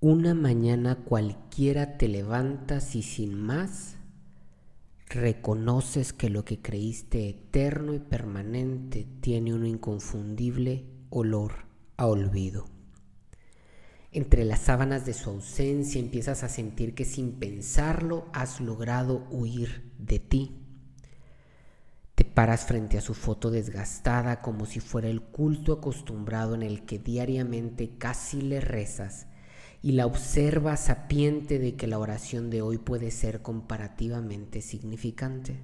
Una mañana cualquiera te levantas y sin más reconoces que lo que creíste eterno y permanente tiene un inconfundible olor a olvido. Entre las sábanas de su ausencia empiezas a sentir que sin pensarlo has logrado huir de ti. Te paras frente a su foto desgastada como si fuera el culto acostumbrado en el que diariamente casi le rezas y la observa sapiente de que la oración de hoy puede ser comparativamente significante.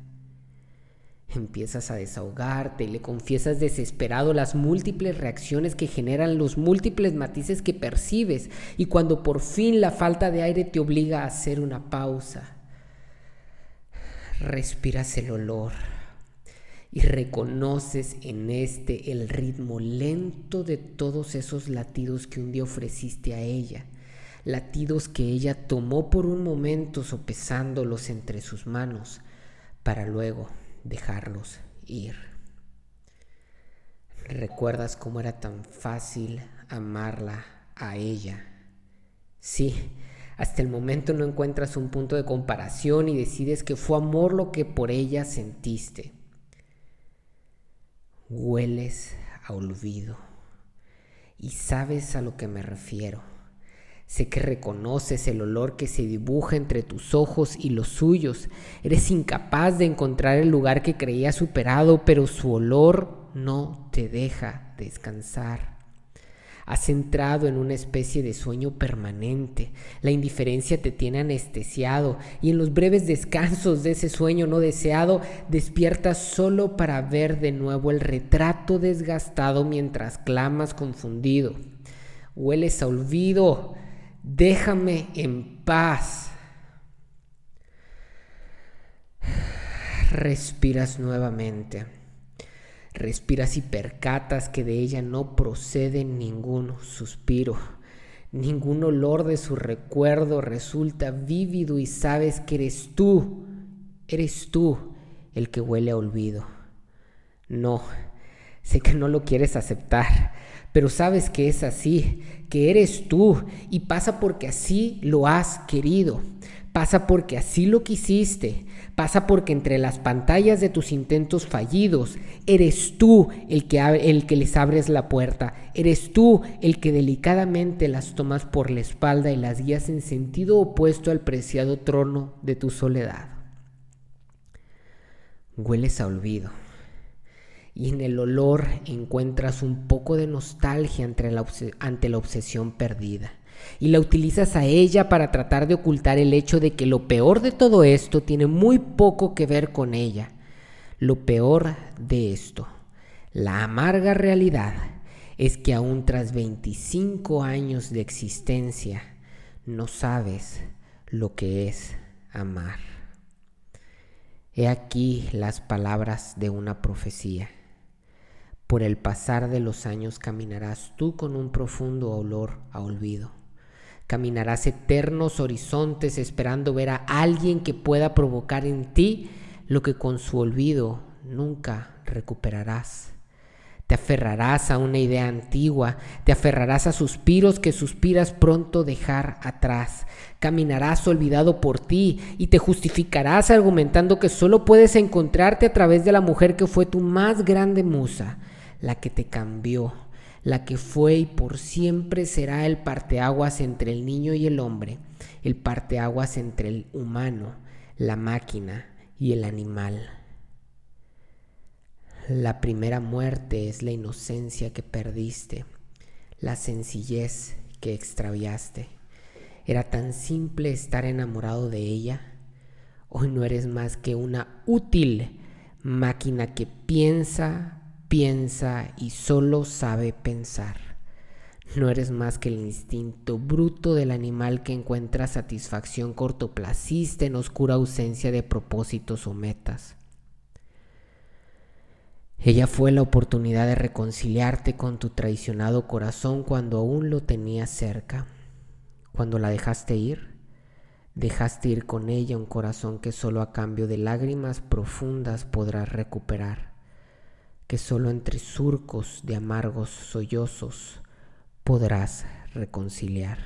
Empiezas a desahogarte y le confiesas desesperado las múltiples reacciones que generan los múltiples matices que percibes y cuando por fin la falta de aire te obliga a hacer una pausa, respiras el olor y reconoces en este el ritmo lento de todos esos latidos que un día ofreciste a ella latidos que ella tomó por un momento sopesándolos entre sus manos para luego dejarlos ir. ¿Recuerdas cómo era tan fácil amarla a ella? Sí, hasta el momento no encuentras un punto de comparación y decides que fue amor lo que por ella sentiste. Hueles a olvido y sabes a lo que me refiero. Sé que reconoces el olor que se dibuja entre tus ojos y los suyos. Eres incapaz de encontrar el lugar que creías superado, pero su olor no te deja descansar. Has entrado en una especie de sueño permanente. La indiferencia te tiene anestesiado y en los breves descansos de ese sueño no deseado despiertas solo para ver de nuevo el retrato desgastado mientras clamas confundido. Hueles a olvido déjame en paz. Respiras nuevamente. Respiras y percatas que de ella no procede ningún suspiro. Ningún olor de su recuerdo resulta vívido y sabes que eres tú, eres tú el que huele a olvido. No, sé que no lo quieres aceptar, pero sabes que es así, que eres tú y pasa porque así lo has querido. Pasa porque así lo quisiste. Pasa porque entre las pantallas de tus intentos fallidos, eres tú el que, el que les abres la puerta. Eres tú el que delicadamente las tomas por la espalda y las guías en sentido opuesto al preciado trono de tu soledad. Hueles a olvido y en el olor encuentras un poco de nostalgia ante la, obsesión perdida. Y la utilizas a ella para tratar de ocultar el hecho de que lo peor de todo esto tiene muy poco que ver con ella. Lo peor de esto, la amarga realidad, es que aún tras 25 años de existencia, no sabes lo que es amar. He aquí las palabras de una profecía. Por el pasar de los años caminarás tú con un profundo olor a olvido. Caminarás eternos horizontes esperando ver a alguien que pueda provocar en ti lo que con su olvido nunca recuperarás. Te aferrarás a una idea antigua, te aferrarás a suspiros que suspiras pronto dejar atrás. Caminarás olvidado por ti y te justificarás argumentando que solo puedes encontrarte a través de la mujer que fue tu más grande musa la que te cambió, la que fue y por siempre será el parteaguas entre el niño y el hombre, el parteaguas entre el humano, la máquina y el animal. La primera muerte es la inocencia que perdiste, la sencillez que extraviaste. Era tan simple estar enamorado de ella. Hoy no eres más que una útil máquina que piensa, piensa y solo sabe pensar. No eres más que el instinto bruto del animal que encuentra satisfacción cortoplacista en oscura ausencia de propósitos o metas. Ella fue la oportunidad de reconciliarte con tu traicionado corazón cuando aún lo tenías cerca. Cuando la dejaste ir, dejaste ir con ella un corazón que solo a cambio de lágrimas profundas podrás recuperar que solo entre surcos de amargos sollozos podrás reconciliar.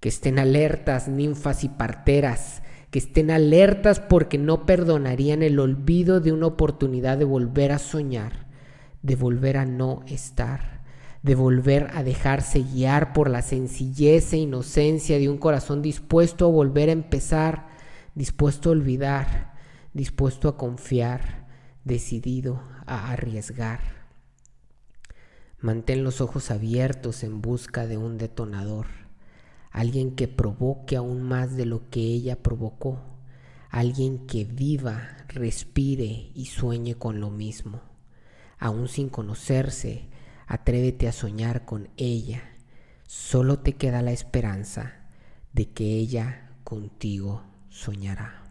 Que estén alertas, ninfas y parteras, que estén alertas porque no perdonarían el olvido de una oportunidad de volver a soñar, de volver a no estar, de volver a dejarse guiar por la sencillez e inocencia de un corazón dispuesto a volver a empezar, dispuesto a olvidar, dispuesto a confiar, decidido a arriesgar. Mantén los ojos abiertos en busca de un detonador alguien que provoque aún más de lo que ella provocó, alguien que viva, respire y sueñe con lo mismo. Aún sin conocerse, atrévete a soñar con ella. Solo te queda la esperanza de que ella contigo soñará.